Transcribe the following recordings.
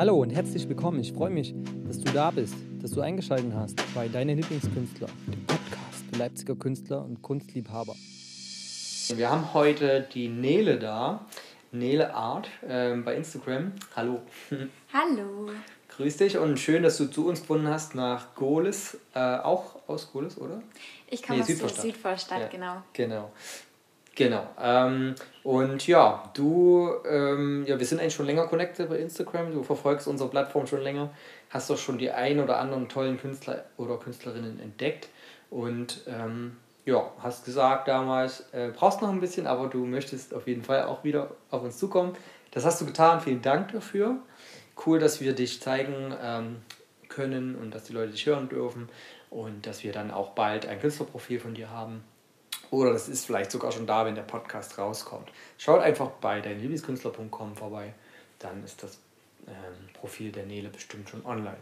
Hallo und herzlich willkommen. Ich freue mich, dass du da bist, dass du eingeschaltet hast bei Deine Lieblingskünstler, dem Podcast für Leipziger Künstler und Kunstliebhaber. Wir haben heute die Nele da, Nele Art äh, bei Instagram. Hallo. Hallo. Grüß dich und schön, dass du zu uns gefunden hast nach Gohlis, äh, auch aus Gohlis, oder? Ich komme nee, aus Südvorstadt, Südvorstadt ja, genau. Genau. Genau. Ähm, und ja, du, ähm, ja, wir sind eigentlich schon länger connected bei Instagram. Du verfolgst unsere Plattform schon länger, hast doch schon die ein oder anderen tollen Künstler oder Künstlerinnen entdeckt und ähm, ja, hast gesagt damals, äh, brauchst noch ein bisschen, aber du möchtest auf jeden Fall auch wieder auf uns zukommen. Das hast du getan. Vielen Dank dafür. Cool, dass wir dich zeigen ähm, können und dass die Leute dich hören dürfen und dass wir dann auch bald ein Künstlerprofil von dir haben oder das ist vielleicht sogar schon da, wenn der Podcast rauskommt. Schaut einfach bei deinlieblingskünstler.com vorbei. Dann ist das ähm, Profil der Nele bestimmt schon online.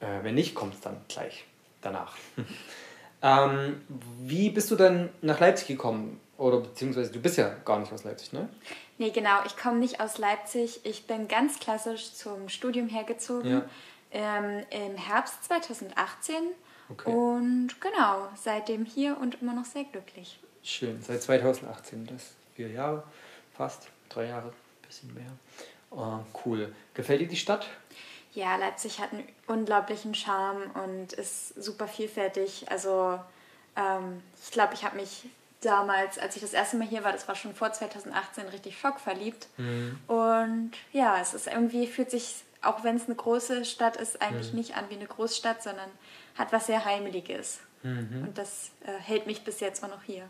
Äh, wenn nicht, kommt es dann gleich danach. ähm, wie bist du dann nach Leipzig gekommen? Oder beziehungsweise du bist ja gar nicht aus Leipzig, ne? Nee, genau. Ich komme nicht aus Leipzig. Ich bin ganz klassisch zum Studium hergezogen. Ja. Ähm, Im Herbst 2018 Okay. Und genau, seitdem hier und immer noch sehr glücklich. Schön, seit 2018, das vier Jahre, fast drei Jahre, ein bisschen mehr. Oh, cool. Gefällt dir die Stadt? Ja, Leipzig hat einen unglaublichen Charme und ist super vielfältig. Also ähm, ich glaube, ich habe mich damals, als ich das erste Mal hier war, das war schon vor 2018, richtig schockverliebt. Mhm. Und ja, es ist irgendwie, fühlt sich, auch wenn es eine große Stadt ist, eigentlich mhm. nicht an wie eine Großstadt, sondern hat was sehr Heimeliges. Mhm. Und das äh, hält mich bis jetzt auch noch hier.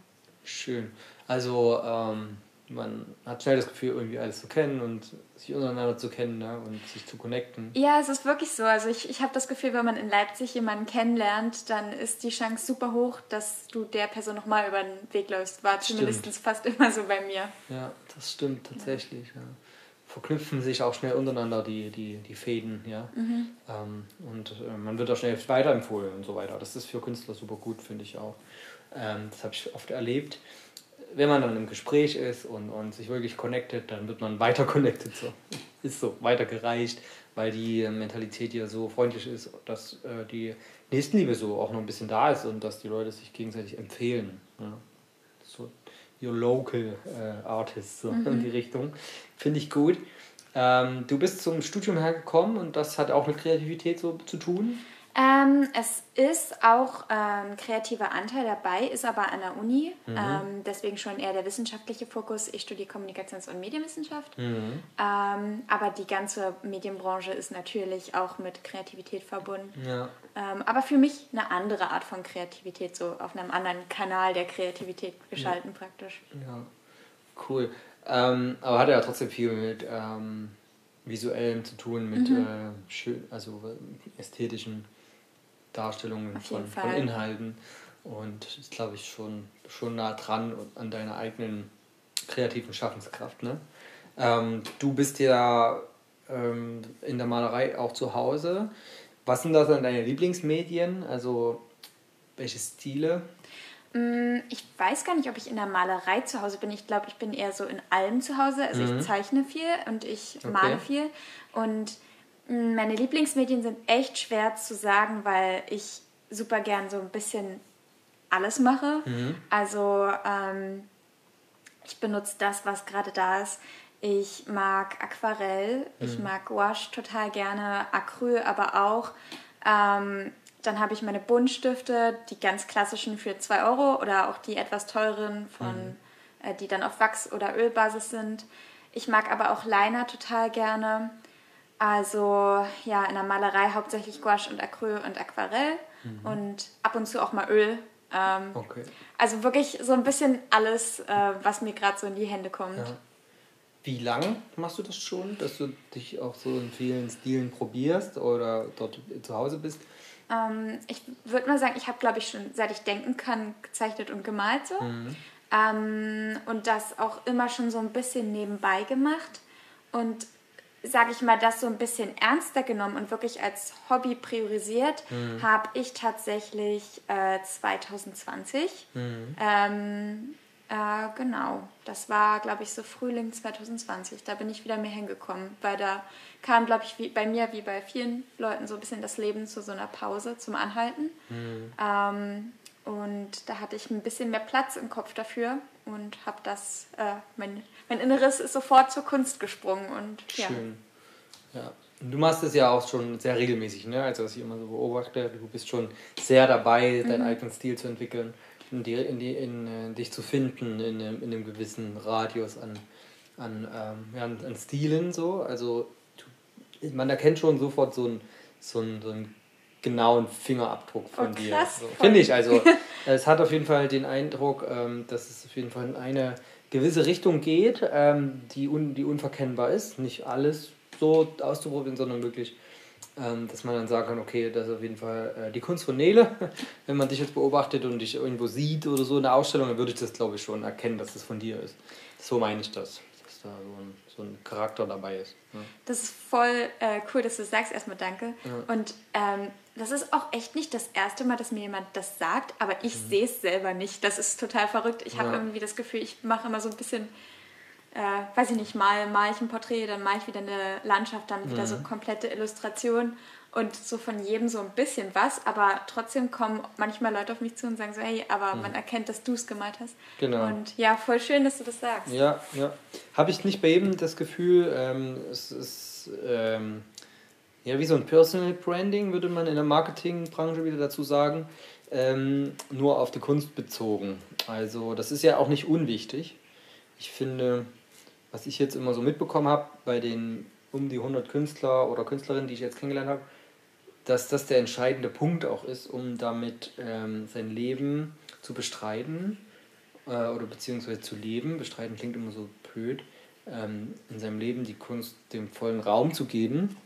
Schön. Also ähm, man hat schnell das Gefühl, irgendwie alles zu kennen und sich untereinander zu kennen ne? und sich zu connecten. Ja, es ist wirklich so. Also ich, ich habe das Gefühl, wenn man in Leipzig jemanden kennenlernt, dann ist die Chance super hoch, dass du der Person nochmal über den Weg läufst. War zumindest fast immer so bei mir. Ja, das stimmt tatsächlich. Ja. Ja verknüpfen sich auch schnell untereinander die, die, die Fäden, ja. Mhm. Ähm, und äh, man wird auch schnell weiterempfohlen und so weiter. Das ist für Künstler super gut, finde ich auch. Ähm, das habe ich oft erlebt. Wenn man dann im Gespräch ist und, und sich wirklich connectet, dann wird man weiter connected. So. Ist so, weitergereicht, weil die Mentalität ja so freundlich ist, dass äh, die Nächstenliebe so auch noch ein bisschen da ist und dass die Leute sich gegenseitig empfehlen. Ja. So your local äh, artist, so mhm. in die Richtung. Finde ich gut. Ähm, du bist zum Studium hergekommen und das hat auch mit Kreativität so zu tun? Ähm, es ist auch ein ähm, kreativer Anteil dabei, ist aber an der Uni, mhm. ähm, deswegen schon eher der wissenschaftliche Fokus. Ich studiere Kommunikations- und Medienwissenschaft, mhm. Ähm, aber die ganze Medienbranche ist natürlich auch mit Kreativität verbunden. Ja. Ähm, aber für mich eine andere Art von Kreativität, so auf einem anderen Kanal der Kreativität geschalten ja. praktisch. Ja, cool. Ähm, aber hat ja trotzdem viel mit visuellem zu tun, mit mhm. äh, schön, also ästhetischen Darstellungen von, von, Inhalten. Und ist, glaube ich, schon, schon nah dran an deiner eigenen kreativen Schaffenskraft. Ne? Ähm, du bist ja ähm, in der Malerei auch zu Hause. Was sind da dann deine Lieblingsmedien? Also welche Stile? Mm, ich weiß gar nicht, ob ich in der Malerei zu Hause bin. Ich glaube, ich bin eher so in allem zu Hause. Also mhm. ich zeichne viel und ich okay. male viel. Und meine Lieblingsmedien sind echt schwer zu sagen, weil ich super gern so ein bisschen alles mache. Mhm. Also ähm, ich benutze das, was gerade da ist. Ich mag Aquarell, mhm. ich mag Gouache total gerne, Acryl aber auch. Ähm, dann habe ich meine Buntstifte, die ganz klassischen für 2 Euro oder auch die etwas teuren, von, mhm. äh, die dann auf Wachs- oder Ölbasis sind. Ich mag aber auch Liner total gerne. Also ja, in der Malerei hauptsächlich Gouache und Acryl und Aquarell mhm. und ab und zu auch mal Öl. Ähm, okay. Also wirklich so ein bisschen alles, äh, was mir gerade so in die Hände kommt. Ja. Wie lange machst du das schon, dass du dich auch so in vielen Stilen probierst oder dort zu Hause bist? Ähm, ich würde mal sagen, ich habe, glaube ich, schon seit ich denken kann, gezeichnet und gemalt so. Mhm. Ähm, und das auch immer schon so ein bisschen nebenbei gemacht. Und sage ich mal, das so ein bisschen ernster genommen und wirklich als Hobby priorisiert, mhm. habe ich tatsächlich äh, 2020. Mhm. Ähm, Äh, genau, das war, glaube ich, so Frühling 2020. Da bin ich wieder mehr hingekommen, weil da kam, glaube ich, wie, bei mir wie bei vielen Leuten so ein bisschen das Leben zu so einer Pause, zum Anhalten. Mhm. Ähm, und da hatte ich ein bisschen mehr Platz im Kopf dafür und habe das, äh, mein, mein Inneres ist sofort zur Kunst gesprungen. Und, ja. Schön. Ja. Du machst es ja auch schon sehr regelmäßig, ne? Also was ich immer so beobachte, du bist schon sehr dabei, deinen mhm. eigenen Stil zu entwickeln in, die, in, die, in, in äh, dich zu finden in, in einem gewissen Radius an, an, ähm, ja, an, Stilen so. Also man erkennt schon sofort so einen, so einen, so einen genauen Fingerabdruck von oh, dir. So, Finde ich. Also es hat auf jeden Fall den Eindruck, ähm, dass es auf jeden Fall in eine gewisse Richtung geht, ähm, die, un, die unverkennbar ist. Nicht alles so auszuprobieren, sondern wirklich ähm, dass man dann sagen kann, okay, das ist auf jeden Fall äh, die Kunst von Nele. Wenn man dich jetzt beobachtet und dich irgendwo sieht oder so in der Ausstellung, dann würde ich das, glaube ich, schon erkennen, dass das von dir ist. So meine ich das, dass da so ein, so ein Charakter dabei ist. Ja. Das ist voll äh, cool, dass du das sagst. Erstmal danke. Ja. Und ähm, das ist auch echt nicht das erste Mal, dass mir jemand das sagt, aber ich mhm. sehe es selber nicht. Das ist total verrückt. Ich habe irgendwie das Gefühl, ich mache immer so ein bisschen äh, weiß ich nicht, mal mal ich ein Porträt, dann mache ich wieder eine Landschaft, dann wieder mhm. so komplette Illustration und so von jedem so ein bisschen was, aber trotzdem kommen manchmal Leute auf mich zu und sagen so, hey, aber mhm. man erkennt, dass du es gemalt hast. Genau. Und ja, voll schön, dass du das sagst. Ja, ja. Habe ich nicht bei jedem das Gefühl, ähm, es ist ähm, ja wie so ein Personal Branding, würde man in der Marketingbranche wieder dazu sagen, ähm, nur auf die Kunst bezogen. Also das ist ja auch nicht unwichtig. Ich finde, was ich jetzt immer so mitbekommen habe bei den um die 100 Künstler oder Künstlerinnen, die ich jetzt kennengelernt habe, dass das der entscheidende Punkt auch ist, um damit ähm, sein Leben zu bestreiten äh, oder beziehungsweise zu leben. Bestreiten klingt immer so blöd. Ähm, in seinem Leben die Kunst dem vollen Raum zu geben,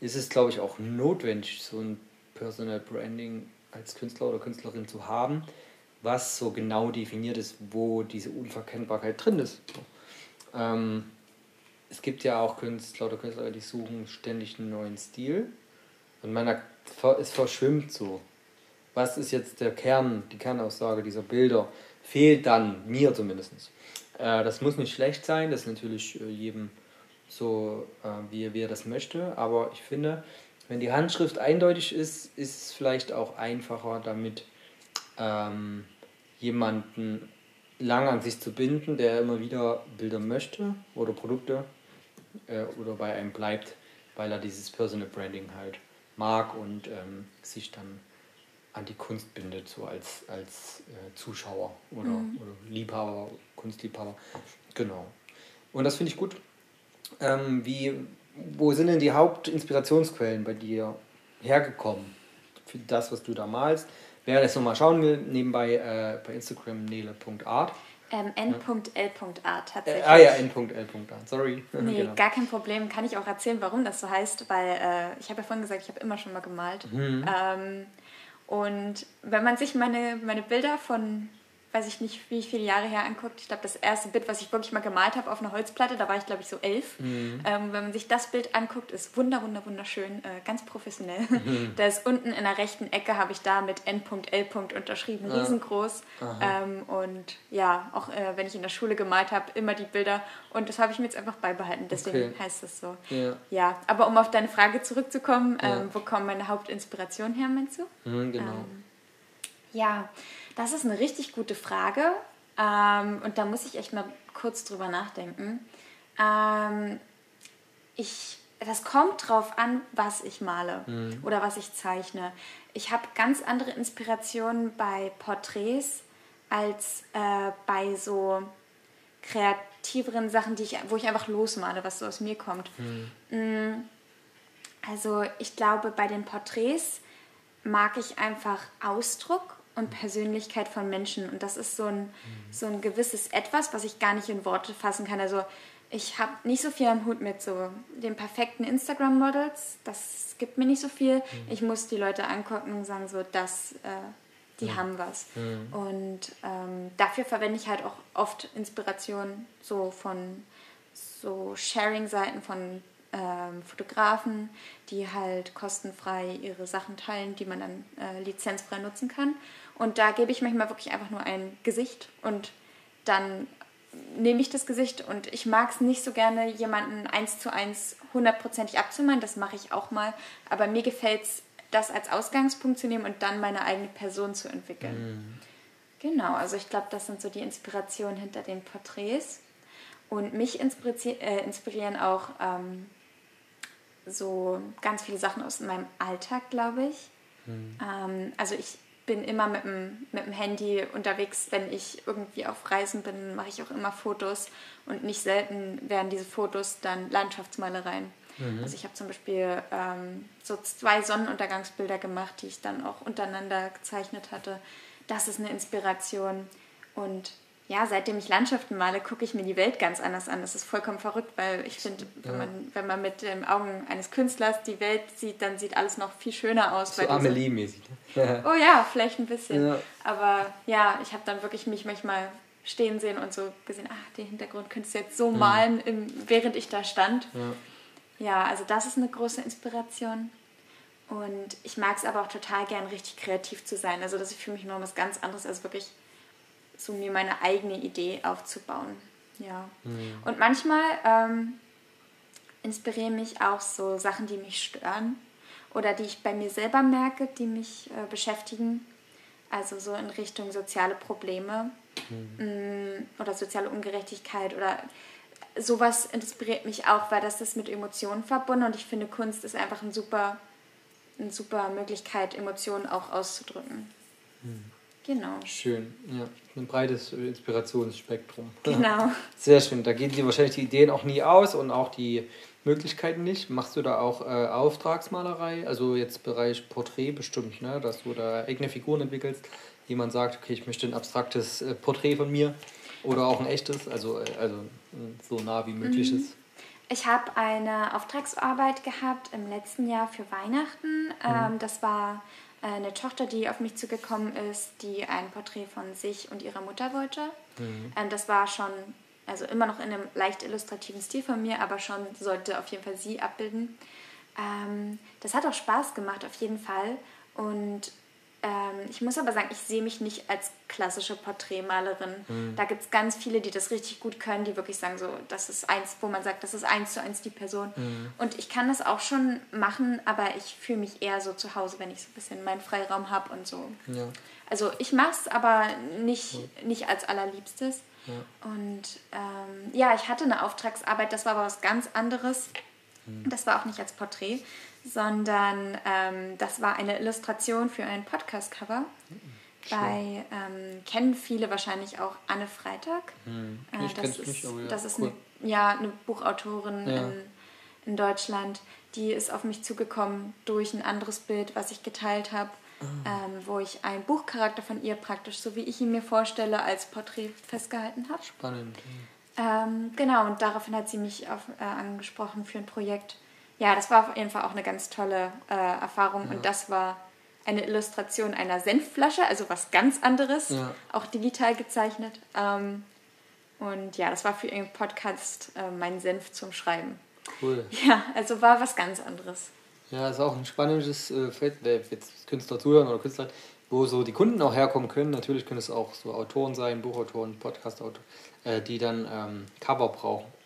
ist es, glaube ich, auch notwendig, so ein Personal Branding als Künstler oder Künstlerin zu haben, was so genau definiert ist, wo diese Unverkennbarkeit drin ist. Ähm, es gibt ja auch Künstler oder Künstler, die suchen ständig einen neuen Stil. Und man es verschwimmt so. Was ist jetzt der Kern, die Kernaussage dieser Bilder? Fehlt dann, mir zumindest. Äh, das muss nicht schlecht sein, das ist natürlich äh, jedem so, äh, wie, wie er das möchte. Aber ich finde, wenn die Handschrift eindeutig ist, ist es vielleicht auch einfacher, damit ähm, jemanden lang an sich zu binden, der immer wieder Bilder möchte oder Produkte äh, oder bei einem bleibt, weil er dieses Personal Branding halt mag und ähm, sich dann an die Kunst bindet, so als, als äh, Zuschauer oder, mhm. oder Liebhaber, Kunstliebhaber. Genau. Und das finde ich gut. Ähm, wie, wo sind denn die Hauptinspirationsquellen bei dir hergekommen für das, was du da malst? Wer das nochmal schauen will, nebenbei äh, bei Instagram nele.art. Ähm, n.l.art tatsächlich. Äh, ah ja, n.l.art, sorry. Nee, genau. gar kein Problem. Kann ich auch erzählen, warum das so heißt, weil äh, ich habe ja vorhin gesagt, ich habe immer schon mal gemalt. Mhm. Ähm, und wenn man sich meine, meine Bilder von weiß ich nicht, wie viele Jahre her anguckt. Ich glaube, das erste Bild, was ich wirklich mal gemalt habe auf einer Holzplatte, da war ich, glaube ich, so elf. Mhm. Ähm, wenn man sich das Bild anguckt, ist wunder, wunder, wunderschön, äh, ganz professionell. Mhm. Da ist unten in der rechten Ecke, habe ich da mit N.L. unterschrieben, ah. riesengroß. Ähm, und ja, auch äh, wenn ich in der Schule gemalt habe, immer die Bilder. Und das habe ich mir jetzt einfach beibehalten, deswegen okay. heißt das so. Ja. ja. aber um auf deine Frage zurückzukommen, ähm, ja. wo kommt meine Hauptinspiration her, meinst du? Mhm, genau. Ja, das ist eine richtig gute Frage. Ähm, und da muss ich echt mal kurz drüber nachdenken. Ähm, ich, das kommt drauf an, was ich male mhm. oder was ich zeichne. Ich habe ganz andere Inspirationen bei Porträts als äh, bei so kreativeren Sachen, die ich, wo ich einfach losmale, was so aus mir kommt. Mhm. Mm, also ich glaube, bei den Porträts mag ich einfach Ausdruck und Persönlichkeit von Menschen. Und das ist so ein, mhm. so ein gewisses Etwas, was ich gar nicht in Worte fassen kann. Also ich habe nicht so viel am Hut mit so den perfekten Instagram-Models. Das gibt mir nicht so viel. Mhm. Ich muss die Leute angucken und sagen so, dass äh, die mhm. haben was. Mhm. Und ähm, dafür verwende ich halt auch oft Inspiration so von so Sharing-Seiten von ähm, Fotografen, die halt kostenfrei ihre Sachen teilen, die man dann äh, lizenzfrei nutzen kann. Und da gebe ich manchmal wirklich einfach nur ein Gesicht und dann nehme ich das Gesicht und ich mag es nicht so gerne, jemanden eins zu eins hundertprozentig abzumalen. Das mache ich auch mal. Aber mir gefällt es, das als Ausgangspunkt zu nehmen und dann meine eigene Person zu entwickeln. Mhm. Genau, also ich glaube, das sind so die Inspirationen hinter den Porträts. Und mich inspirieren, äh, inspirieren auch ähm, so ganz viele Sachen aus meinem Alltag, glaube ich. Mhm. Ähm, also ich bin immer mit dem, mit dem Handy unterwegs. Wenn ich irgendwie auf Reisen bin, mache ich auch immer Fotos. Und nicht selten werden diese Fotos dann Landschaftsmalereien. Mhm. Also ich habe zum Beispiel ähm, so zwei Sonnenuntergangsbilder gemacht, die ich dann auch untereinander gezeichnet hatte. Das ist eine Inspiration. Und ja, seitdem ich Landschaften male, gucke ich mir die Welt ganz anders an. Das ist vollkommen verrückt, weil ich finde, wenn, man, wenn man mit den Augen eines Künstlers die Welt sieht, dann sieht alles noch viel schöner aus. So Amelie-mäßig. Ne? oh ja, vielleicht ein bisschen. Ja. Aber ja, ich habe dann wirklich mich manchmal stehen sehen und so gesehen, ach, den Hintergrund könntest du jetzt so malen, im, während ich da stand. Ja. ja, also das ist eine große Inspiration. Und ich mag es aber auch total gern, richtig kreativ zu sein. Also das ist für mich noch was ganz anderes als wirklich so mir meine eigene Idee aufzubauen. Ja. Mhm. Und manchmal ähm, inspirieren mich auch so Sachen, die mich stören oder die ich bei mir selber merke, die mich äh, beschäftigen. Also so in Richtung soziale Probleme mhm. Mm, oder soziale Ungerechtigkeit oder sowas inspiriert mich auch, weil das ist mit Emotionen verbunden und ich finde Kunst ist einfach ein super, eine super Möglichkeit, Emotionen auch auszudrücken. Mhm. Genau. Schön, ja. Ein breites Inspirationsspektrum. Genau. Sehr schön. Da gehen dir wahrscheinlich die Ideen auch nie aus und auch die Möglichkeiten nicht. Machst du da auch äh, Auftragsmalerei? Also jetzt Bereich Porträt bestimmt, ne? dass du da eigene Figuren entwickelst. Jemand sagt, okay, ich möchte ein abstraktes äh, Porträt von mir oder auch ein echtes, also, äh, also so nah wie möglich mhm. ist. Ich habe eine Auftragsarbeit gehabt im letzten Jahr für Weihnachten. Mhm. Ähm, das war eine Tochter, die auf mich zugekommen ist, die ein Porträt von sich und ihrer Mutter wollte. Mhm. Ähm, das war schon, also immer noch in einem leicht illustrativen Stil von mir, aber schon sollte auf jeden Fall sie abbilden. Ähm, das hat auch Spaß gemacht, auf jeden Fall. Und ähm, ich muss aber sagen, ich sehe mich nicht als klassische Porträtmalerin. Mhm. Da gibt es ganz viele, die das richtig gut können, die wirklich sagen, so, das ist eins, wo man sagt, das ist eins zu eins die Person. Mhm. Und ich kann das auch schon machen, aber ich fühle mich eher so zu Hause, wenn ich so ein bisschen meinen Freiraum habe und so. Ja. Also ich mache es aber nicht, nicht als allerliebstes. Ja. Und ähm, ja, ich hatte eine Auftragsarbeit, das war aber was ganz anderes. Mhm. Das war auch nicht als Porträt sondern ähm, das war eine Illustration für ein Podcast-Cover. Bei, ähm, kennen viele wahrscheinlich auch Anne Freitag. Hm. Äh, ich das ist, nicht, aber ja, das ist cool. eine, ja, eine Buchautorin ja. in, in Deutschland. Die ist auf mich zugekommen durch ein anderes Bild, was ich geteilt habe, ah. ähm, wo ich einen Buchcharakter von ihr praktisch, so wie ich ihn mir vorstelle, als Porträt festgehalten habe. Spannend. Ähm, genau, und daraufhin hat sie mich auf, äh, angesprochen für ein Projekt ja, das war auf jeden Fall auch eine ganz tolle äh, Erfahrung. Ja. Und das war eine Illustration einer Senfflasche, also was ganz anderes, ja. auch digital gezeichnet. Ähm, und ja, das war für ihren Podcast äh, mein Senf zum Schreiben. Cool. Ja, also war was ganz anderes. Ja, ist auch ein spannendes äh, Feld, wer jetzt Künstler zuhören oder Künstler, wo so die Kunden auch herkommen können. Natürlich können es auch so Autoren sein, Buchautoren, Podcastautoren, äh, die dann ähm, Cover brauchen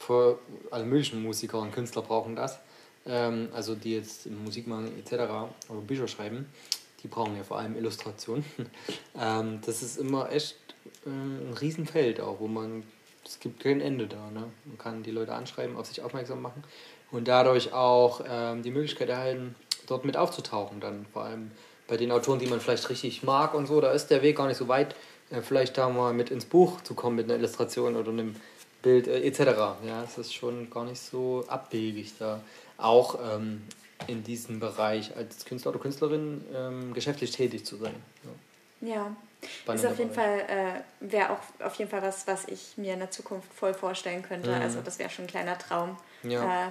für alle möglichen Musiker und Künstler brauchen das. Ähm, also die jetzt Musik machen etc. oder Bücher schreiben, die brauchen ja vor allem Illustrationen. ähm, das ist immer echt äh, ein Riesenfeld auch, wo man, es gibt kein Ende da. Ne? Man kann die Leute anschreiben, auf sich aufmerksam machen und dadurch auch ähm, die Möglichkeit erhalten, dort mit aufzutauchen dann. Vor allem bei den Autoren, die man vielleicht richtig mag und so, da ist der Weg gar nicht so weit, äh, vielleicht da mal mit ins Buch zu kommen mit einer Illustration oder einem Bild äh, etc. Ja, es ist schon gar nicht so abwegig da auch ähm, in diesem Bereich als Künstler oder Künstlerin ähm, geschäftlich tätig zu sein. Ja. ja. Spannende ist auf jeden Fall, äh, wäre auch auf jeden Fall was, was ich mir in der Zukunft voll vorstellen könnte. Mhm. Also das wäre schon ein kleiner Traum. Ja. Äh,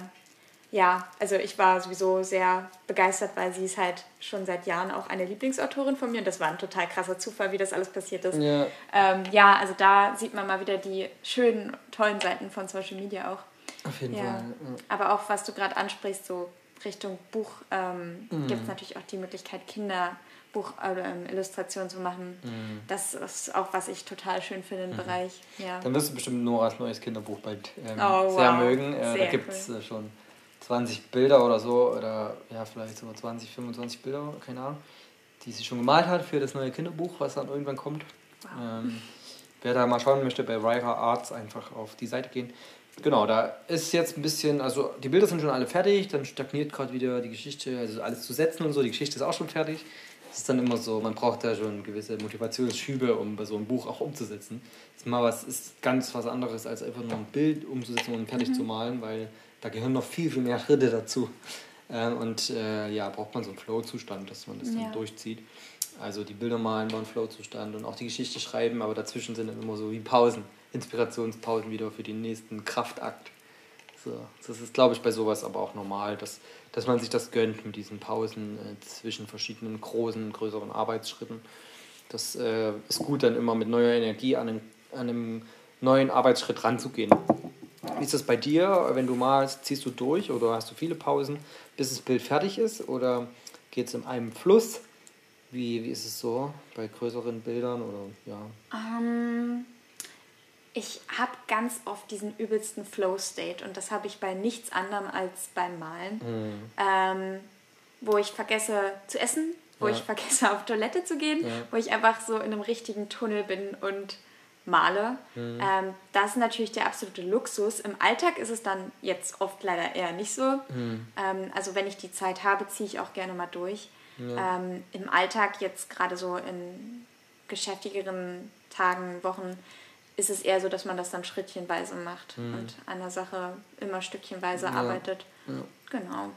ja, also ich war sowieso sehr begeistert, weil sie ist halt schon seit Jahren auch eine Lieblingsautorin von mir und das war ein total krasser Zufall, wie das alles passiert ist. Ja, ähm, ja also da sieht man mal wieder die schönen, tollen Seiten von Social Media auch. Auf jeden ja. Fall. Ja. Aber auch, was du gerade ansprichst, so Richtung Buch ähm, mhm. gibt es natürlich auch die Möglichkeit, Kinderbuch oder ähm, Illustrationen zu machen. Mhm. Das ist auch, was ich total schön finde im mhm. Bereich. Ja. Dann wirst du bestimmt Noras neues Kinderbuch bald ähm, oh, sehr wow. mögen. Äh, sehr da gibt es cool. schon 20 Bilder oder so, oder ja, vielleicht sogar 20, 25 Bilder, keine Ahnung, die sie schon gemalt hat für das neue Kinderbuch, was dann irgendwann kommt. Wow. Ähm, wer da mal schauen möchte, bei Riker Arts einfach auf die Seite gehen. Genau, da ist jetzt ein bisschen, also die Bilder sind schon alle fertig, dann stagniert gerade wieder die Geschichte, also alles zu setzen und so, die Geschichte ist auch schon fertig. Es ist dann immer so, man braucht da schon gewisse Motivationsschübe, um bei so einem Buch auch umzusetzen. Das ist mal was, ist ganz was anderes, als einfach nur ein Bild umzusetzen und fertig mhm. zu malen, weil da gehören noch viel, viel mehr Schritte dazu. Ähm, und äh, ja, braucht man so einen Flow-Zustand, dass man das ja. dann durchzieht. Also die Bilder malen war ein Flow-Zustand und auch die Geschichte schreiben, aber dazwischen sind dann immer so wie Pausen. Inspirationspausen wieder für den nächsten Kraftakt. So, das ist, glaube ich, bei sowas aber auch normal, dass, dass man sich das gönnt mit diesen Pausen äh, zwischen verschiedenen großen, größeren Arbeitsschritten. Das äh, ist gut, dann immer mit neuer Energie an einem, an einem neuen Arbeitsschritt ranzugehen. Wie ist das bei dir, wenn du malst, ziehst du durch oder hast du viele Pausen, bis das Bild fertig ist oder geht es in einem Fluss? Wie, wie ist es so bei größeren Bildern oder ja? Um ähm, ich habe ganz oft diesen übelsten Flow-State und das habe ich bei nichts anderem als beim Malen, mhm. ähm, wo ich vergesse zu essen, wo ja. ich vergesse auf Toilette zu gehen, ja. wo ich einfach so in einem richtigen Tunnel bin und male. Mhm. Ähm, das ist natürlich der absolute Luxus. Im Alltag ist es dann jetzt oft leider eher nicht so. Mhm. Ähm, also wenn ich die Zeit habe, ziehe ich auch gerne mal durch. Ja. Ähm, Im Alltag jetzt gerade so in geschäftigeren Tagen, Wochen ist es eher so, dass man das dann schrittchenweise macht mhm. und an der Sache immer stückchenweise ja. arbeitet. Ja. Genau.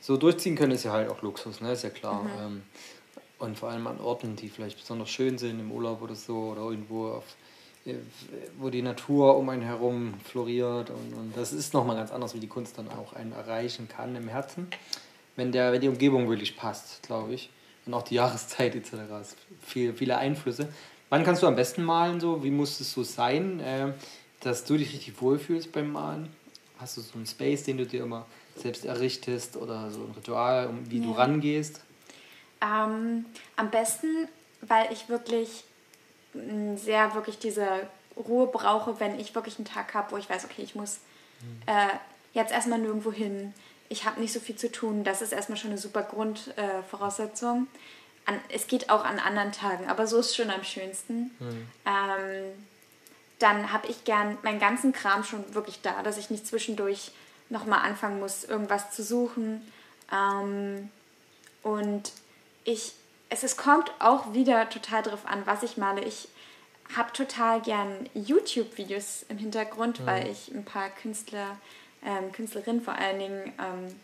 So durchziehen können ist ja halt auch Luxus, ne? Ist ja klar. Mhm. Ähm, und vor allem an Orten, die vielleicht besonders schön sind, im Urlaub oder so, oder irgendwo auf, wo die Natur um einen herum floriert. Und, und das ist nochmal ganz anders, wie die Kunst dann auch einen erreichen kann im Herzen, wenn, der, wenn die Umgebung wirklich passt, glaube ich. Und auch die Jahreszeit etc. Viel, viele Einflüsse. Wann kannst du am besten malen? So? Wie muss es so sein, äh, dass du dich richtig wohlfühlst beim Malen? Hast du so einen Space, den du dir immer selbst errichtest oder so ein Ritual, um wie ja. du rangehst? Ähm, am besten, weil ich wirklich sehr wirklich diese Ruhe brauche, wenn ich wirklich einen Tag habe, wo ich weiß, okay, ich muss mhm. äh, jetzt erstmal nirgendwo hin. Ich habe nicht so viel zu tun. Das ist erstmal schon eine super Grundvoraussetzung. Äh, es geht auch an anderen Tagen, aber so ist es schon am schönsten. Mhm. Ähm, dann habe ich gern meinen ganzen Kram schon wirklich da, dass ich nicht zwischendurch nochmal anfangen muss, irgendwas zu suchen. Ähm, und ich, es, es kommt auch wieder total drauf an, was ich male. Ich habe total gern YouTube-Videos im Hintergrund, mhm. weil ich ein paar Künstler, ähm, Künstlerinnen vor allen Dingen ähm,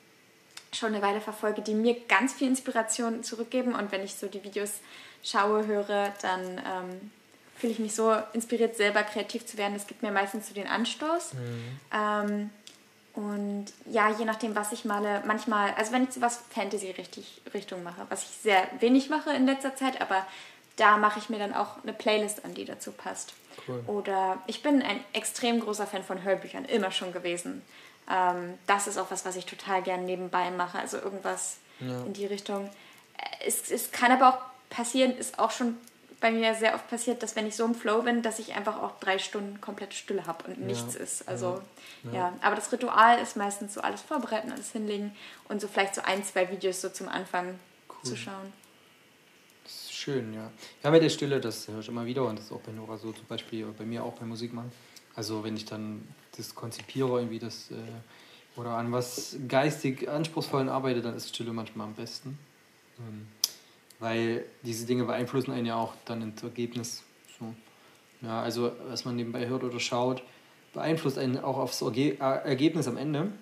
schon eine Weile verfolge, die mir ganz viel Inspiration zurückgeben. Und wenn ich so die Videos schaue, höre, dann ähm, fühle ich mich so inspiriert, selber kreativ zu werden. Das gibt mir meistens so den Anstoß. Mhm. Und ja, je nachdem, was ich male, manchmal, also wenn ich so was Fantasy-Richtung mache, was ich sehr wenig mache in letzter Zeit, aber da mache ich mir dann auch eine Playlist an, die dazu passt. Cool. Oder ich bin ein extrem großer Fan von Hörbüchern, immer schon gewesen. Ähm, das ist auch was, was ich total gern nebenbei mache. Also irgendwas ja. in die Richtung. Äh, es, es kann aber auch passieren, ist auch schon bei mir sehr oft passiert, dass wenn ich so im Flow bin, dass ich einfach auch drei Stunden komplett Stille habe und nichts ja. ist. Also ja. ja. aber das Ritual ist meistens so alles vorbereiten, alles hinlegen und so vielleicht so ein, zwei Videos so zum Anfang cool. zu schauen. Das ist schön, ja. Ja, mit der Stille, das höre ich immer wieder und das ist auch bei Nora so zum Beispiel, bei mir auch beim Musikmachen. Also wenn ich dann das konzipiere, irgendwie das äh, oder an was geistig anspruchsvollen arbeite, dann ist Stille manchmal am besten. Ähm, weil diese Dinge beeinflussen einen ja auch dann ins Ergebnis. So. Ja, also was man nebenbei hört oder schaut, beeinflusst einen auch aufs Erge Ergebnis am Ende.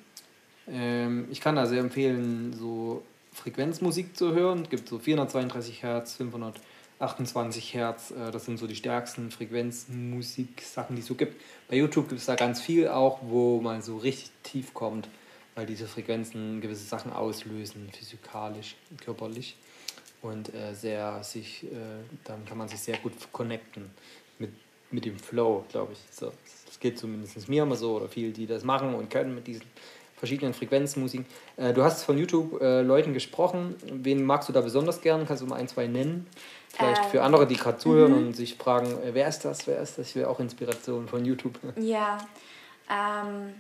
Ähm, ich kann da sehr empfehlen, so Frequenzmusik zu hören. Es gibt so 432 Hertz, 500 28 Hertz, äh, das sind so die stärksten Frequenzmusik-Sachen, die es so gibt. Bei YouTube gibt es da ganz viel auch, wo man so richtig tief kommt, weil diese Frequenzen gewisse Sachen auslösen, physikalisch, körperlich. Und äh, sehr sich, äh, dann kann man sich sehr gut connecten mit, mit dem Flow, glaube ich. So, das geht zumindest mir immer so, oder viele, die das machen und können mit diesen verschiedenen Frequenzmusiken. Äh, du hast von YouTube äh, Leuten gesprochen. Wen magst du da besonders gern? Kannst du mal ein, zwei nennen? Vielleicht ähm, für andere, die gerade zuhören und sich fragen, äh, wer ist das, wer ist das? Ich will auch Inspiration von YouTube. Ja, ähm,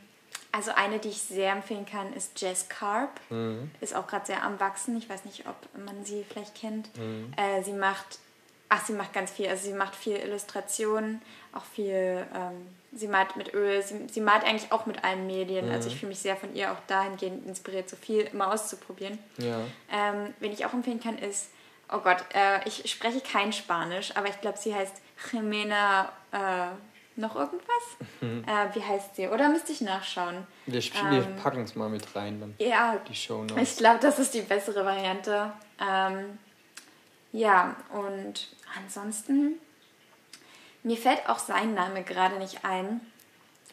also eine, die ich sehr empfehlen kann, ist Jess Carp. Mhm. Ist auch gerade sehr am Wachsen. Ich weiß nicht, ob man sie vielleicht kennt. Mhm. Äh, sie macht, ach, sie macht ganz viel. Also sie macht viel Illustrationen, auch viel, ähm, sie malt mit Öl. Sie, sie malt eigentlich auch mit allen Medien. Mhm. Also ich fühle mich sehr von ihr auch dahingehend inspiriert, so viel immer auszuprobieren. Ja. Ähm, wen ich auch empfehlen kann, ist, oh Gott, äh, ich spreche kein Spanisch, aber ich glaube, sie heißt Jimena... Äh, noch irgendwas? Mhm. Äh, wie heißt sie? Oder müsste ich nachschauen? Wir, ähm, packen es mal mit rein. Dann ja, die Show Notes. ich glaube, das ist die bessere Variante. Ähm, ja, und ansonsten, mir fällt auch sein Name gerade nicht ein,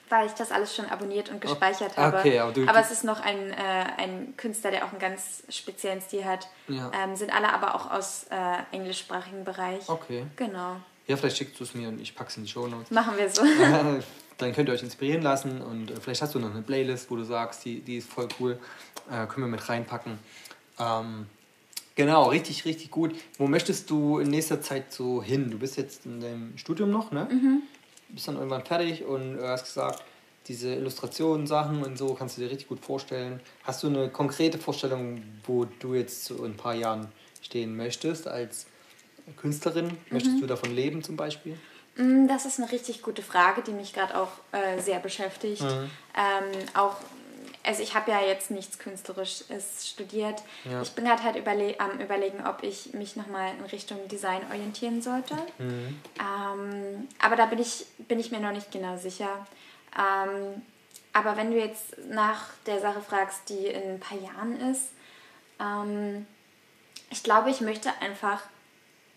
weil ich das alles schon abonniert und gespeichert okay, habe. Okay, aber, du, aber es ist noch ein, äh, ein Künstler, der auch einen ganz speziellen Stil hat. Ja. Ähm, sind alle aber auch aus äh, englischsprachigen Bereich. Okay. Genau. Ja, vielleicht schickst du es mir und ich packe es in die Show Notes. Machen wir so. Dann könnt ihr euch inspirieren lassen und äh, vielleicht hast du noch eine Playlist, wo du sagst, die, die ist voll cool. Äh, können wir mit reinpacken. Ähm, genau, richtig, richtig gut. Wo möchtest du in nächster Zeit so hin? Du bist jetzt in deinem Studium noch, ne? Mhm. Bist dann irgendwann fertig und hast gesagt, diese Illustrationen, Sachen und so kannst du dir richtig gut vorstellen. Hast du eine konkrete Vorstellung, wo du jetzt so in ein paar Jahren stehen möchtest als Künstlerin? Möchtest mhm. du davon leben zum Beispiel? Mm, das ist eine richtig gute Frage, die mich gerade auch äh, sehr beschäftigt. Mhm. Ähm, auch, also ich habe ja jetzt nichts Künstlerisches studiert. Ja. Ich bin gerade halt überle am überlegen, ob ich mich nochmal in Richtung Design orientieren sollte. Mhm. Ähm, aber da bin ich, bin ich mir noch nicht genau sicher. Ähm, aber wenn du jetzt nach der Sache fragst, die in ein paar Jahren ist, ähm, ich glaube, ich möchte einfach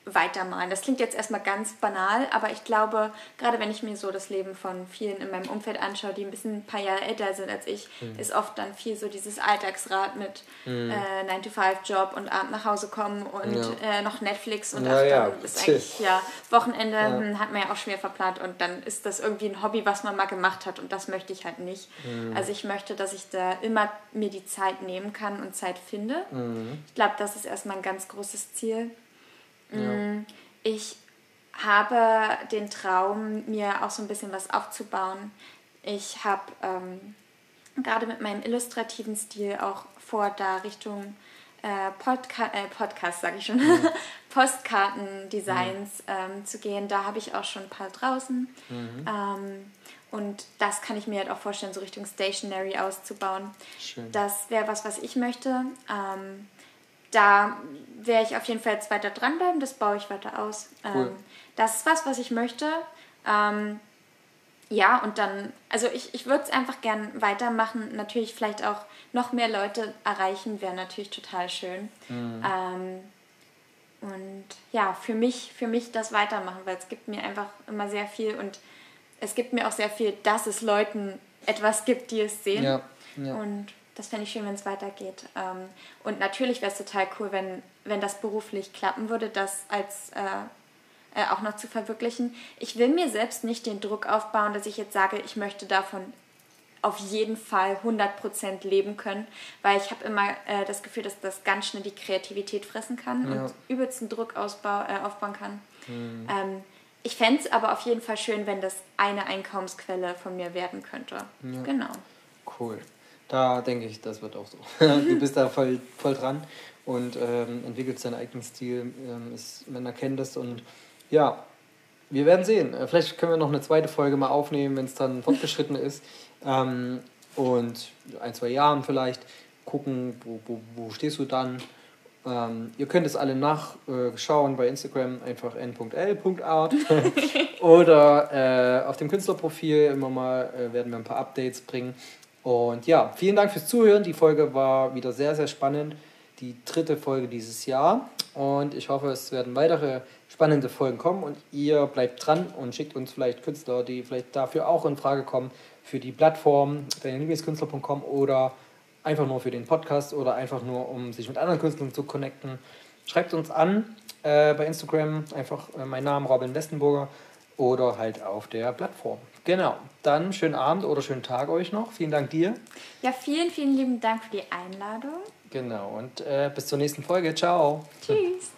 weitermalen. Das klingt jetzt erstmal ganz banal, aber ich glaube, gerade wenn ich mir so das Leben von vielen in meinem Umfeld anschaue, die ein bisschen ein paar Jahre älter sind als ich, mhm. ist oft dann viel so dieses Alltagsrad mit mhm. äh, 9-to-5-Job und Abend nach Hause kommen und ja. äh, noch Netflix und ja, ach, ja. ist eigentlich, ja, Wochenende ja. Hm, hat man ja auch schwer verplant und dann ist das irgendwie ein Hobby, was man mal gemacht hat und das möchte ich halt nicht. Mhm. Also ich möchte, dass ich da immer mir die Zeit nehmen kann und Zeit finde. Mhm. Ich glaube, das ist erstmal ein ganz großes Ziel. Ja. Mm, ich habe den Traum, mir auch so ein bisschen was aufzubauen. Ich habe ähm, gerade mit meinem illustrativen Stil auch vor, da Richtung äh, Podca äh, Podcast, sage ich schon, mhm. Postkartendesigns mhm. ähm, zu gehen. Da habe ich auch schon ein paar draußen. Mhm. Ähm, und das kann ich mir halt auch vorstellen, so Richtung Stationary auszubauen. Schön. Das wäre was, was ich möchte. Ähm, da werde ich auf jeden Fall jetzt weiter dranbleiben, das baue ich weiter aus. Cool. Ähm, das ist was, was ich möchte. Ähm, ja, und dann, also ich, ich würde es einfach gern weitermachen. Natürlich vielleicht auch noch mehr Leute erreichen, wäre natürlich total schön. Mhm. Ähm, und ja, für mich, für mich das weitermachen, weil es gibt mir einfach immer sehr viel und es gibt mir auch sehr viel, dass es Leuten etwas gibt, die es sehen. Ja, ja. Und das fände ich schön, wenn es weitergeht. Ähm, und natürlich wäre es total cool, wenn, wenn das beruflich klappen würde, das als äh, äh, auch noch zu verwirklichen. Ich will mir selbst nicht den Druck aufbauen, dass ich jetzt sage, ich möchte davon auf jeden Fall 100% leben können, weil ich habe immer äh, das Gefühl, dass das ganz schnell die Kreativität fressen kann ja. und übelsten Druck ausbau, äh, aufbauen kann. Mhm. Ähm, ich fände es aber auf jeden Fall schön, wenn das eine Einkommensquelle von mir werden könnte. Ja. Genau. Cool. Da denke ich, das wird auch so. du bist da voll, voll dran und ähm, entwickelst deinen eigenen Stil. Ähm, ist, man erkennt das und ja, wir werden sehen. Äh, vielleicht können wir noch eine zweite Folge mal aufnehmen, wenn es dann fortgeschritten ist. Ähm, und ein, zwei Jahren vielleicht gucken, wo, wo, wo stehst du dann. Ähm, ihr könnt es alle nachschauen äh, bei Instagram, einfach n.l.art oder äh, auf dem Künstlerprofil immer mal äh, werden wir ein paar Updates bringen. Und ja, vielen Dank fürs Zuhören. Die Folge war wieder sehr, sehr spannend. Die dritte Folge dieses Jahr. Und ich hoffe, es werden weitere spannende Folgen kommen. Und ihr bleibt dran und schickt uns vielleicht Künstler, die vielleicht dafür auch in Frage kommen, für die Plattform deinelieblingskünstler.com oder einfach nur für den Podcast oder einfach nur, um sich mit anderen Künstlern zu connecten. Schreibt uns an äh, bei Instagram, einfach äh, mein Name Robin Westenburger oder halt auf der Plattform. Genau. Dann schönen Abend oder schönen Tag euch noch. Vielen Dank dir. Ja, vielen, vielen lieben Dank für die Einladung. Genau. Und äh, bis zur nächsten Folge. Ciao. Tschüss.